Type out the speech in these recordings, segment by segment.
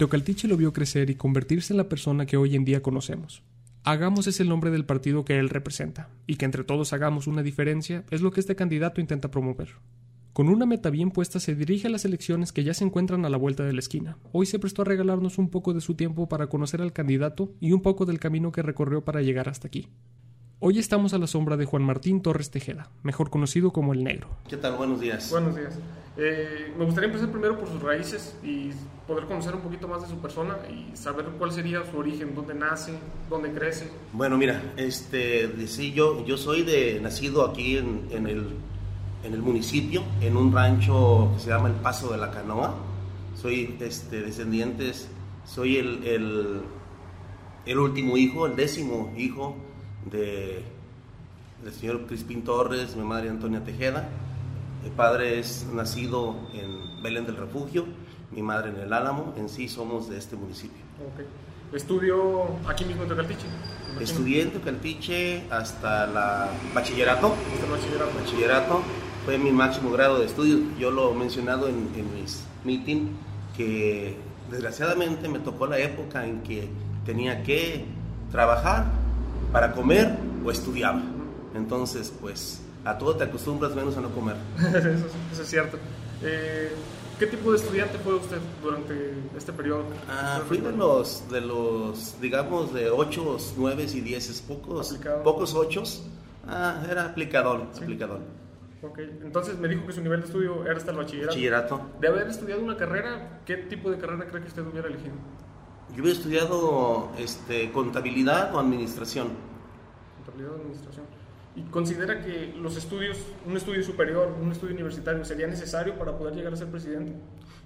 Teocaltiche lo vio crecer y convertirse en la persona que hoy en día conocemos. Hagamos es el nombre del partido que él representa, y que entre todos hagamos una diferencia es lo que este candidato intenta promover. Con una meta bien puesta se dirige a las elecciones que ya se encuentran a la vuelta de la esquina. Hoy se prestó a regalarnos un poco de su tiempo para conocer al candidato y un poco del camino que recorrió para llegar hasta aquí. Hoy estamos a la sombra de Juan Martín Torres Tejeda, mejor conocido como El Negro. ¿Qué tal? Buenos días. Buenos días. Eh, me gustaría empezar primero por sus raíces y poder conocer un poquito más de su persona y saber cuál sería su origen, dónde nace, dónde crece. Bueno, mira, este, sí, yo, yo soy de, nacido aquí en, en, el, en el municipio, en un rancho que se llama El Paso de la Canoa. Soy este, descendientes, soy el, el, el último hijo, el décimo hijo de, del señor Crispín Torres, mi madre Antonia Tejeda. Mi padre es nacido en Belén del Refugio, mi madre en el Álamo, en sí somos de este municipio. Okay. ¿Estudió aquí mismo en Tecaltiche? Estudié en Tecaltiche hasta la bachillerato. Hasta el bachillerato. Bachillerato fue mi máximo grado de estudio. Yo lo he mencionado en, en mis meetings que desgraciadamente me tocó la época en que tenía que trabajar para comer o estudiaba. Entonces, pues a todo te acostumbras menos a no comer. eso, eso, es cierto. Eh, ¿Qué tipo de estudiante fue usted durante este periodo? Ah, fui de los, de los, digamos, de 8, 9 y 10, pocos, pocos 8. Ah, era aplicador, ¿Sí? aplicador. Ok, entonces me dijo que su nivel de estudio era hasta el bachillerato. Bachillerato. De haber estudiado una carrera, ¿qué tipo de carrera cree que usted hubiera elegido? Yo hubiera estudiado este, contabilidad o administración. Contabilidad o administración. ¿Y considera que los estudios, un estudio superior, un estudio universitario, sería necesario para poder llegar a ser presidente?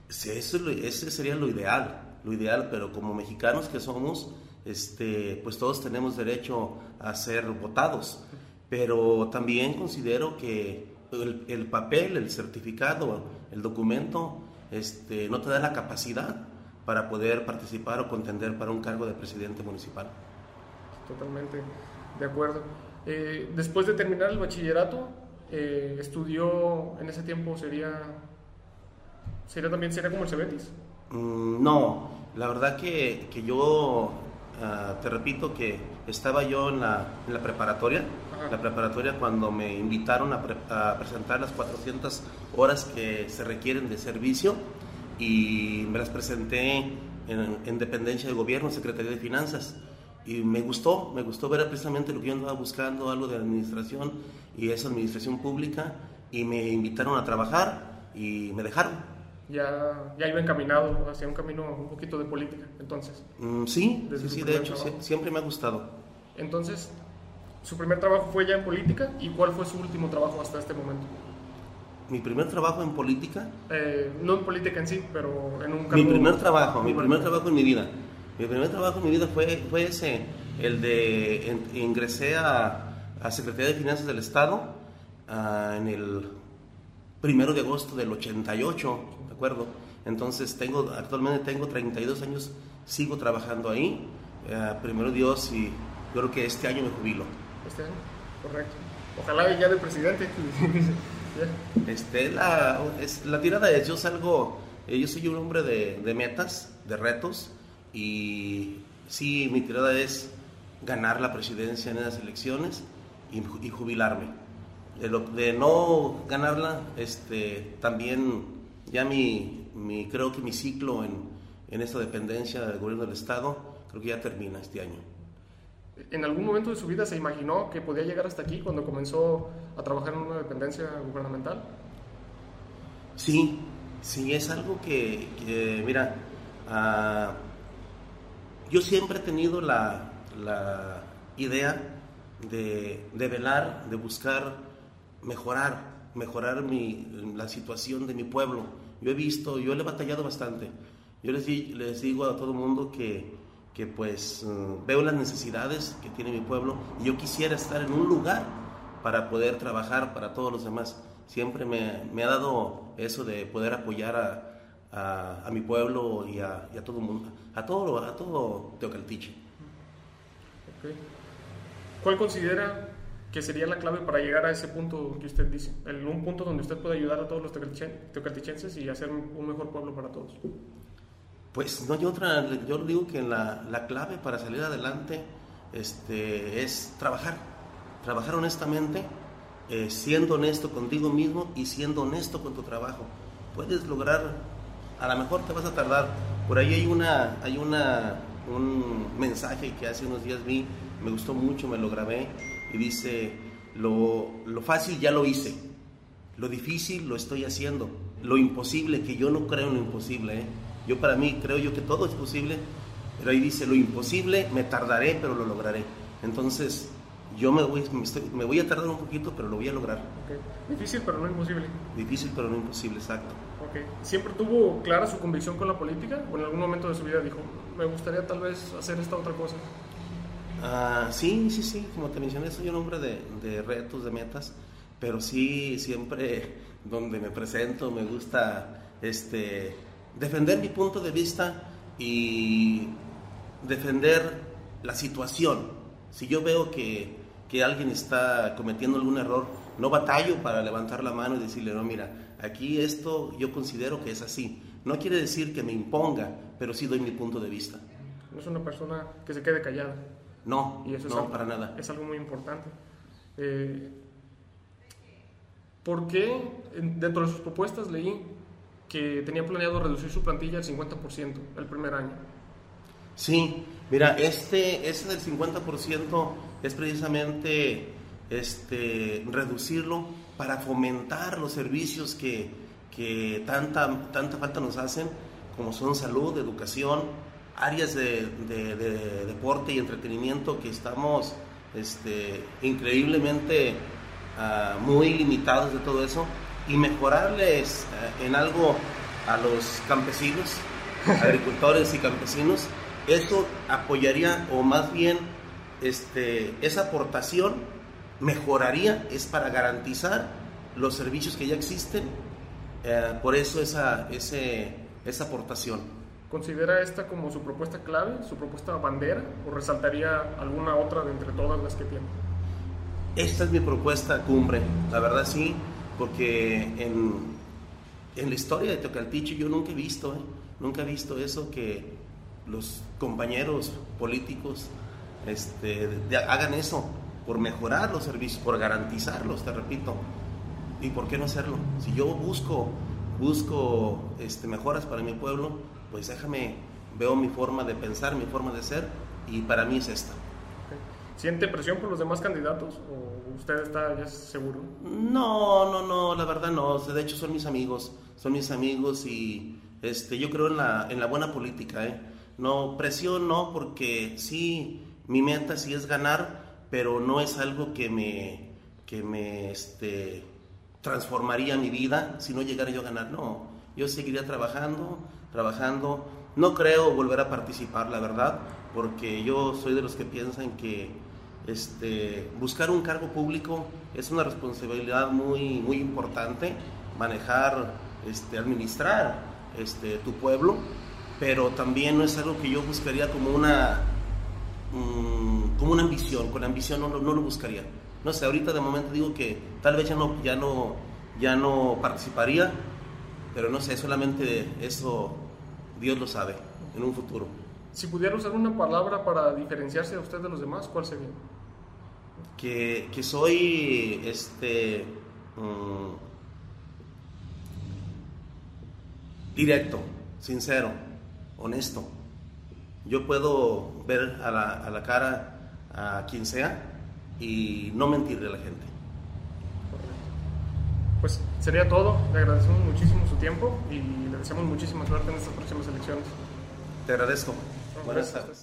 Sí, eso, ese sería lo ideal, lo ideal, pero como mexicanos que somos, este, pues todos tenemos derecho a ser votados. Pero también considero que el, el papel, el certificado, el documento, este, no te da la capacidad para poder participar o contender para un cargo de presidente municipal. Totalmente de acuerdo. Eh, después de terminar el bachillerato, eh, estudió en ese tiempo, sería, sería también sería como el Cebetis. Mm, no, la verdad que, que yo, uh, te repito que estaba yo en la, en la preparatoria, Ajá. la preparatoria cuando me invitaron a, pre a presentar las 400 horas que se requieren de servicio y me las presenté en, en, dependencia de gobierno, Secretaría de Finanzas. Y me gustó, me gustó ver precisamente lo que yo andaba buscando, algo de administración y esa administración pública, y me invitaron a trabajar y me dejaron. Ya, ya iba encaminado hacia un camino un poquito de política, entonces. Mm, sí, sí, sí de hecho, siempre me ha gustado. Entonces, su primer trabajo fue ya en política, ¿y cuál fue su último trabajo hasta este momento? Mi primer trabajo en política. Eh, no en política en sí, pero en un. Mi primer trabajo, mi primer trabajo en mi vida. Mi primer trabajo en mi vida fue, fue ese, el de en, ingresé a, a, Secretaría de Finanzas del Estado uh, en el primero de agosto del 88, ¿de acuerdo? Entonces tengo, actualmente tengo 32 años, sigo trabajando ahí, uh, primero Dios, y yo creo que este año me jubilo. Este año, correcto. Ojalá ya de presidente. Este, la, es, la tirada es, yo salgo, eh, yo soy un hombre de, metas, de retos, y sí, mi tirada es ganar la presidencia en esas elecciones y, jubilarme. De, no ganarla, este, también ya mi, mi, creo que mi ciclo en, en esta dependencia del gobierno del Estado, creo que ya termina este año. ¿En algún momento de su vida se imaginó que podía llegar hasta aquí cuando comenzó a trabajar en una dependencia gubernamental? Sí, sí, es algo que, que mira, uh, yo siempre he tenido la, la idea de, de, velar, de buscar mejorar, mejorar mi, la situación de mi pueblo. Yo he visto, yo le he batallado bastante. Yo les, les digo a todo el mundo que que pues uh, veo las necesidades que tiene mi pueblo y yo quisiera estar en un lugar para poder trabajar para todos los demás. Siempre me, me ha dado eso de poder apoyar a, a, a mi pueblo y a, y a, todo mundo, a todo, a todo Teocaltiche. Okay. ¿Cuál considera que sería la clave para llegar a ese punto que usted dice? El, un punto donde usted puede ayudar a todos los teocaltichenses y hacer un mejor pueblo para todos. Pues no hay otra, yo digo que la, la clave para salir adelante este, es trabajar, trabajar honestamente, eh, siendo honesto contigo mismo y siendo honesto con tu trabajo. Puedes lograr, a lo mejor te vas a tardar, por ahí hay una, hay una, un mensaje que hace unos días vi, me gustó mucho, me lo grabé y dice, lo, lo fácil ya lo hice, lo difícil lo estoy haciendo, lo imposible, que yo no creo en lo imposible, ¿eh? Yo para mí creo yo que todo es posible, pero ahí dice, lo imposible me tardaré, pero lo lograré. Entonces, yo me voy, me, voy a tardar un poquito, pero lo voy a lograr. Difícil, pero no imposible. Difícil, pero no imposible, exacto. Okay. ¿Siempre tuvo clara su convicción con la política? ¿O en algún momento de su vida dijo, me gustaría tal vez hacer esta otra cosa? Ah, sí, sí, sí. Como te mencioné, soy un hombre de, de retos, de metas. Pero sí, siempre donde me presento me gusta este, defender mi punto de vista y defender la situación. Si yo veo que, que, alguien está cometiendo algún error, no batallo para levantar la mano y decirle, no, mira, aquí esto yo considero que es así. No quiere decir que me imponga, pero sí doy mi punto de vista. No es una persona que se quede callada. No, y eso no, para nada. Es algo muy importante. Eh, ¿Por qué dentro de sus propuestas leí que tenía planeado reducir su plantilla al 50% el primer año? Sí, mira, este, ese del 50% es precisamente este, reducirlo para fomentar los servicios que, que tanta, tanta falta nos hacen, como son salud, educación, áreas de, deporte y entretenimiento que estamos este, increíblemente uh, muy limitados de todo eso y mejorarles uh, en algo a los campesinos, agricultores y campesinos eso apoyaría o más bien este, esa aportación mejoraría, es para garantizar los servicios que ya existen, eh, por eso esa, ese, esa aportación. ¿Considera esta como su propuesta clave, su propuesta bandera, o resaltaría alguna otra de entre todas las que tiene? Esta es mi propuesta cumbre, la verdad sí, porque en, en la historia de Tocaltiche yo nunca he visto, ¿eh? nunca he visto eso que los compañeros políticos este, hagan eso por mejorar los servicios, por garantizarlos, te repito. ¿Y por qué no hacerlo? Si yo busco, busco este, mejoras para mi pueblo, pues déjame, veo mi forma de pensar, mi forma de ser, y para mí es esta. ¿Siente presión por los demás candidatos o usted está ya seguro? No, no, no, la verdad no. De hecho son mis amigos, son mis amigos y este, yo creo en la, en la buena política, ¿eh? No, presión no, porque sí, mi meta sí es ganar, pero no es algo que me, que me este, transformaría mi vida si no llegara yo a ganar. No, yo seguiría trabajando, trabajando. No creo volver a participar, la verdad, porque yo soy de los que piensan que este, buscar un cargo público es una responsabilidad muy, muy importante, manejar, este, administrar este, tu pueblo pero también no es algo que yo buscaría como una, mm, como una ambición, con ambición no, no, lo buscaría. No sé, ahorita de momento digo que tal vez ya no, ya no, ya no participaría, pero no sé, solamente eso Dios lo sabe en un futuro. Si pudiera usar una palabra para diferenciarse de usted de los demás, ¿cuál sería? Que, que soy este mm, directo, sincero honesto. Yo puedo ver a la, a la cara a quien sea y no mentirle a la gente. Pues sería todo. Le agradecemos muchísimo su tiempo y le deseamos muchísima suerte en estas próximas elecciones. Te agradezco. Buenas tardes.